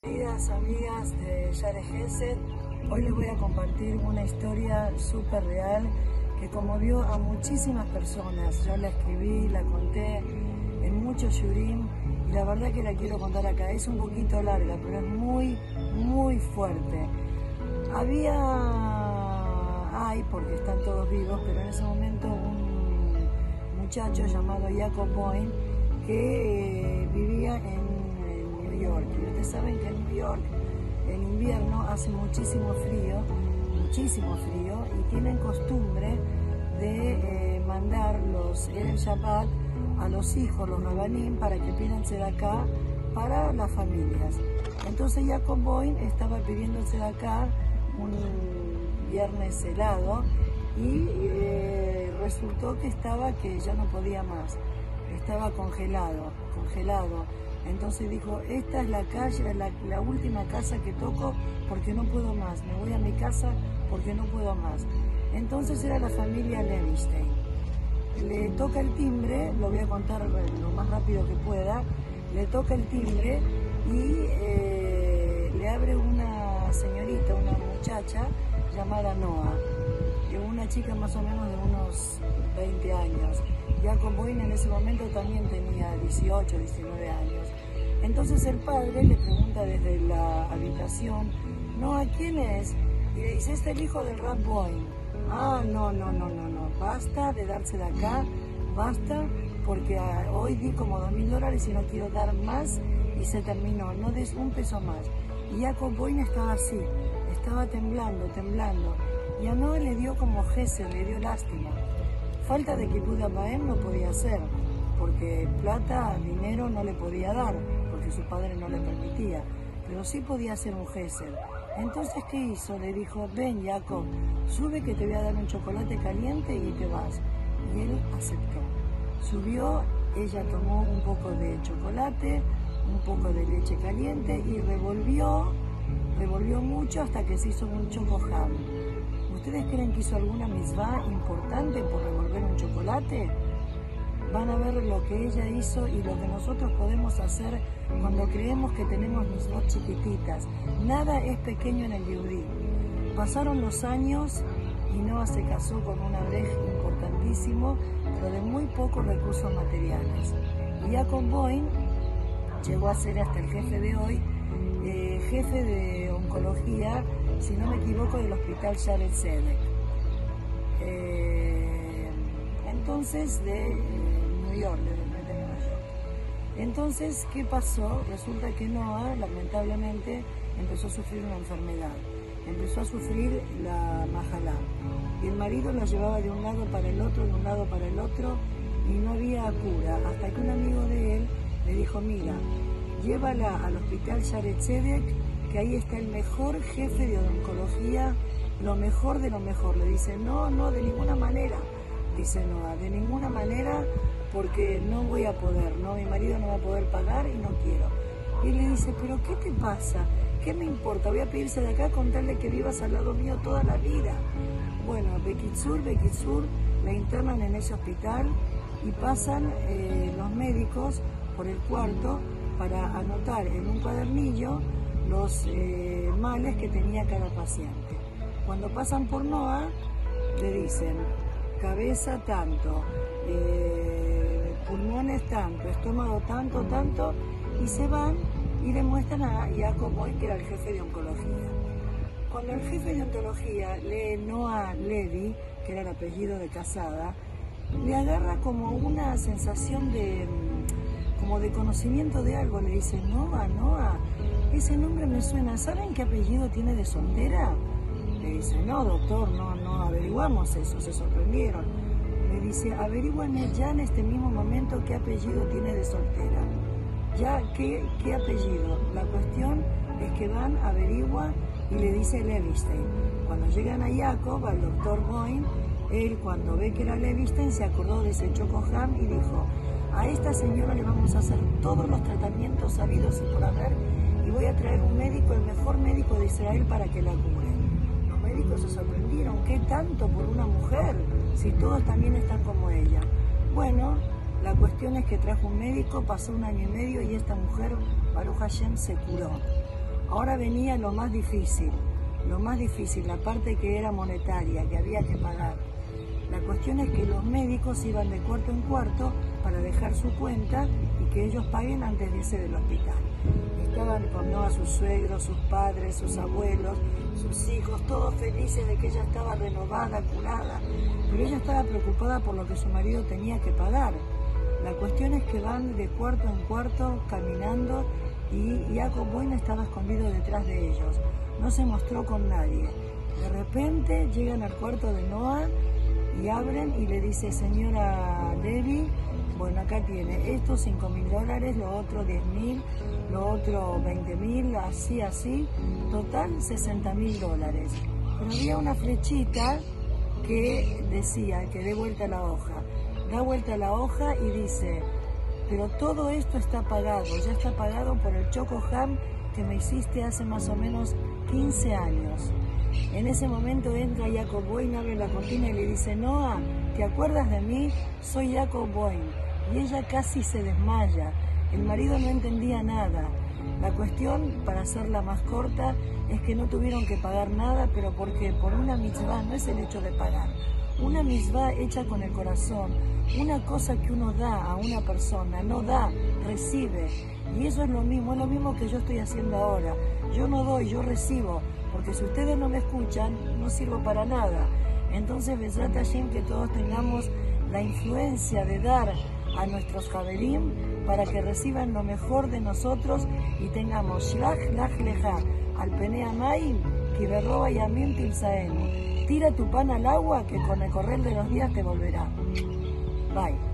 Queridas amigas de Yare Gesed, hoy les voy a compartir una historia súper real que conmovió a muchísimas personas. Yo la escribí, la conté en muchos shurim y la verdad que la quiero contar acá. Es un poquito larga, pero es muy, muy fuerte. Había, hay, porque están todos vivos, pero en ese momento muchacho llamado Jacob Boyne que eh, vivía en, New York. Y ustedes saben que en New York en invierno hace muchísimo frío, muchísimo frío, y tienen costumbre de eh, mandar los el Shabbat a los hijos, los rabanim, para que pidan acá para las familias. Entonces Jacob Boyne estaba pidiendo acá un viernes helado y eh, resultó que estaba que ya no podía más, estaba congelado, congelado. Entonces dijo, esta es la calle, la, última casa que toco porque no puedo más, me voy a mi casa porque no puedo más. Entonces era la familia Levinstein. Le toca el timbre, lo voy a contar lo más rápido que pueda, le toca el timbre y eh, le abre una señorita, una muchacha llamada Noah, una chica más o menos de unos 20 años. Jacob Boyne en ese momento también tenía 18, 19 años. Entonces el padre le pregunta desde la habitación, Noah, ¿quién es? Y le dice, es el hijo del Rap Boyne. Ah, no, no, no, no, no, basta de darse de acá, basta, porque ah, hoy di como dos mil dólares y no quiero dar más y se terminó, no des un peso más. Y Jacob Boyne estaba así, estaba temblando, temblando. Y a Noé le dio como Gesed, le dio lástima. Falta de que Paem no podía hacer, porque plata, dinero no le podía dar, porque su padre no le permitía, pero sí podía hacer un Gesed. Entonces, ¿qué hizo? Le dijo, ven Jacob, sube que te voy a dar un chocolate caliente y te vas. Y él aceptó. Subió, ella tomó un poco de chocolate, un poco de leche caliente y revolvió, revolvió mucho hasta que se hizo un chocojam. ¿Ustedes creen que hizo alguna misma importante por revolver un chocolate? Van a ver lo que ella hizo y lo que nosotros podemos hacer cuando creemos que tenemos dos chiquititas. Nada es pequeño en el Yudí. Pasaron los años y Noah se casó con una breja importantísimo, pero de muy pocos recursos materiales. Y Jacob Boyne llegó a ser hasta el jefe de hoy, eh, jefe de oncología, si no me equivoco, del hospital Jared Sedek. Eh, entonces, de New York, entonces, ¿qué pasó? Resulta que Noah, lamentablemente, empezó a sufrir una enfermedad. Empezó a sufrir la majalá. Y el marido la llevaba de un lado para el otro, de un lado para el otro, y no había cura. Hasta que un amigo de él le dijo, mira, llévala al hospital Sharet que ahí está el mejor jefe de oncología, lo mejor de lo mejor. Le dice, no, no, de ninguna manera. Dice Noah, de ninguna manera porque no voy a poder, ¿no? Mi marido no va a poder pagar y no quiero. Y le dice, pero ¿qué te pasa? ¿Qué me importa? Voy a pedirse de acá contarle que vivas al lado mío toda la vida. Bueno, Bekitsur, Bekitsur, la internan en ese hospital y pasan eh, los médicos por el cuarto para anotar en un cuadernillo los eh, males que tenía cada paciente. Cuando pasan por NOA, le dicen cabeza tanto, eh, pulmones tanto, estómago tanto, tanto, y se van y demuestran a Jacob Boy, que era el jefe de oncología. Cuando el jefe de oncología lee Noah Levy, que era el apellido de Casada, le agarra como una sensación de como de conocimiento de algo, le dice, Noah, Noah, ese nombre me suena, ¿saben qué apellido tiene de soltera? Le dice, no, doctor, no, no averiguamos eso, se sorprendieron. Le dice, averiguame ya en este mismo momento qué apellido tiene de soltera. Ya, ¿qué, qué apellido? La cuestión es que van, averigua y le dice Levistein. Cuando llegan a Jacob, al doctor Boyne, él cuando ve que era Levistein se acordó de ese Chocoham y dijo, a esta señora le vamos a hacer todos los tratamientos sabidos y por haber y voy a traer un médico, el mejor médico de Israel para que la cure médicos se sorprendieron, ¿qué tanto por una mujer? Si todos también están como ella. Bueno, La cuestión es que trajo un médico, pasó un año y medio y esta mujer, Baruch Hashem, se curó. Ahora venía lo más difícil, lo más difícil, la parte que era monetaria, que había que pagar. La cuestión es que los médicos iban de cuarto en cuarto para dejar su cuenta y que ellos paguen antes de irse del hospital. Estaban con a sus suegros, sus padres, sus abuelos, sus hijos, todos felices de que ella estaba renovada, curada, pero ella estaba preocupada por lo que su marido tenía que pagar. La cuestión es que van de cuarto en cuarto caminando y Jacob Boyne estaba escondido detrás de ellos. No se mostró con nadie. De repente llegan al cuarto de Noah y abren y le dice, señora Levi, bueno, acá tiene estos 5 mil dólares, lo otro 10 mil, lo otro 20 mil, así, así, total 60 mil dólares. Pero había una flechita que decía que dé vuelta la hoja. Da vuelta la hoja y dice, pero todo esto está pagado, ya está pagado por el Choco Ham que me hiciste hace más o menos 15 años. En ese momento entra Jacob Boyne, abre la cortina y le dice, Noah, ¿te acuerdas de mí? Soy Jacob Boyne. Y ella casi se desmaya. El marido no entendía nada. La cuestión, para hacerla más corta, es que no tuvieron que pagar nada, pero porque por una mitzvah no es el hecho de pagar. Una mitzvah hecha con el corazón, una cosa que uno da a una persona, no da, recibe. Y eso es lo mismo, es lo mismo que yo estoy haciendo ahora. Yo no doy, yo recibo, porque si ustedes no me escuchan, no sirvo para nada. Entonces, Besrat Hashem, que todos tengamos la influencia de dar a nuestros Javerim para que reciban lo mejor de nosotros y tengamos Shlach Lach Leja, al Penea Maim, Kiberroba y Amim. Tira tu pan al agua que con el correr de los días te volverá. Bye.